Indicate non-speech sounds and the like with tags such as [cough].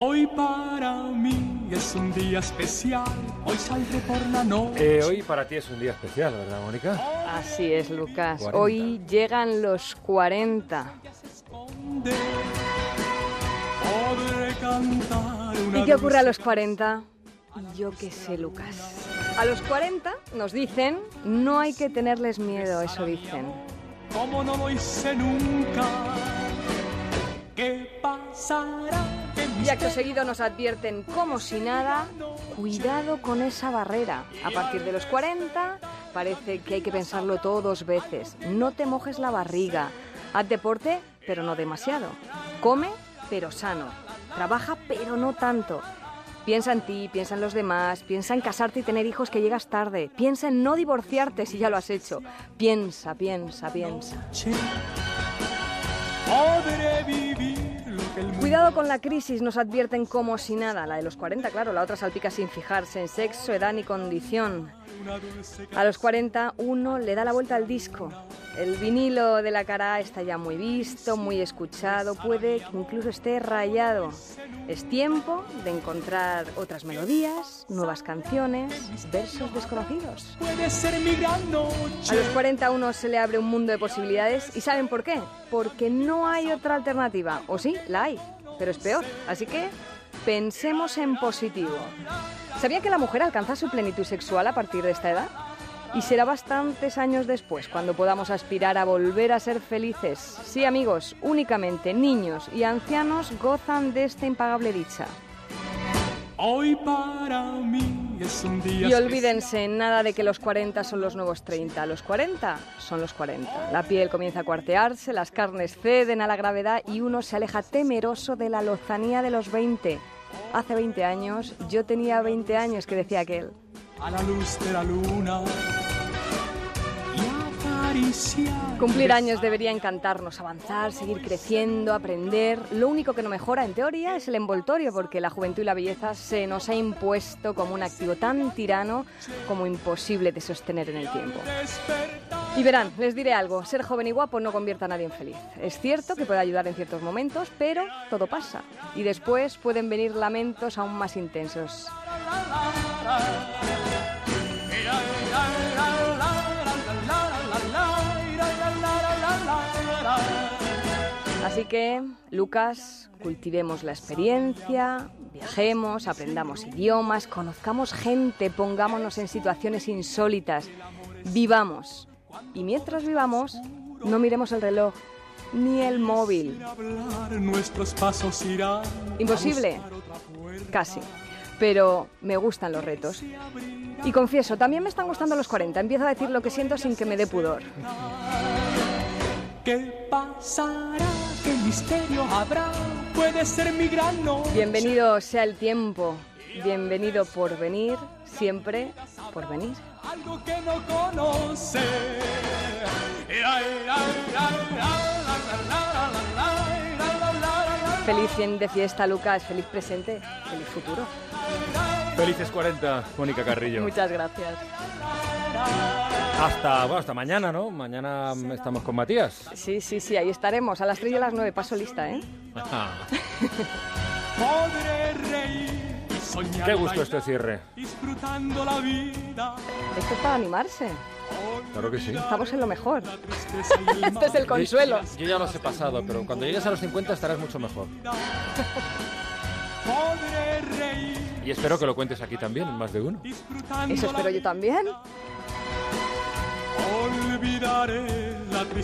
Hoy para mí es un día especial, hoy saldré por la noche. Eh, hoy para ti es un día especial, ¿verdad, Mónica? Así es, Lucas. 40. Hoy llegan los 40. Esconde, Podré cantar una ¿Y qué ocurre a los dulce 40? Yo qué sé, Lucas. A los 40 nos dicen, no hay que tenerles miedo, eso dicen. Como no lo hice nunca. ¿Qué pasará? ¿Qué Y acto seguido nos advierten, como si nada, cuidado con esa barrera. A partir de los 40 parece que hay que pensarlo todo dos veces. No te mojes la barriga. Haz deporte, pero no demasiado. Come, pero sano. Trabaja, pero no tanto. Piensa en ti, piensa en los demás, piensa en casarte y tener hijos que llegas tarde. Piensa en no divorciarte si ya lo has hecho. Piensa, piensa, piensa. Cuidado con la crisis, nos advierten como si nada. La de los 40, claro, la otra salpica sin fijarse en sexo, edad ni condición. A los 40 uno le da la vuelta al disco. El vinilo de la cara está ya muy visto, muy escuchado, puede que incluso esté rayado. Es tiempo de encontrar otras melodías, nuevas canciones, versos desconocidos. A los 40 uno se le abre un mundo de posibilidades y ¿saben por qué? Porque no hay otra alternativa. O sí, la hay, pero es peor. Así que pensemos en positivo. ¿Sabía que la mujer alcanza su plenitud sexual a partir de esta edad? Y será bastantes años después cuando podamos aspirar a volver a ser felices. Sí, amigos, únicamente niños y ancianos gozan de esta impagable dicha. Hoy para mí es un día Y olvídense nada de que los 40 son los nuevos 30. Los 40 son los 40. La piel comienza a cuartearse, las carnes ceden a la gravedad y uno se aleja temeroso de la lozanía de los 20. Hace 20 años, yo tenía 20 años, que decía aquel. A la luz de la luna. Cumplir años debería encantarnos, avanzar, seguir creciendo, aprender. Lo único que no mejora, en teoría, es el envoltorio, porque la juventud y la belleza se nos ha impuesto como un activo tan tirano como imposible de sostener en el tiempo. Y verán, les diré algo, ser joven y guapo no convierte a nadie en feliz. Es cierto que puede ayudar en ciertos momentos, pero todo pasa. Y después pueden venir lamentos aún más intensos. Así que, Lucas, cultivemos la experiencia, viajemos, aprendamos idiomas, conozcamos gente, pongámonos en situaciones insólitas, vivamos. Y mientras vivamos, no miremos el reloj ni el móvil. Imposible. Casi. Pero me gustan los retos. Y confieso, también me están gustando los 40. Empiezo a decir lo que siento sin que me dé pudor. ¿Qué pasará? ¿Qué misterio habrá? Puede ser mi gran noche. Bienvenido sea el tiempo. Bienvenido por venir. Siempre por venir. Algo que no conoce. Feliz fin de fiesta, Lucas. Feliz presente. Feliz futuro. Felices 40, Mónica Carrillo. Muchas gracias. Hasta, bueno, hasta mañana, ¿no? Mañana estamos con Matías. Sí, sí, sí, ahí estaremos. A las 3 y a las 9. Paso lista, ¿eh? [laughs] Qué gusto este cierre. Disfrutando la vida. Esto es para animarse. Claro que sí. Estamos en lo mejor. [laughs] Este es el consuelo. Yo ya los he pasado, pero cuando llegues a los 50 estarás mucho mejor. [laughs] Podré reír Y espero que lo cuentes aquí también, en más de uno. disfrutando Eso espero yo también. Olvidaré la tristeza.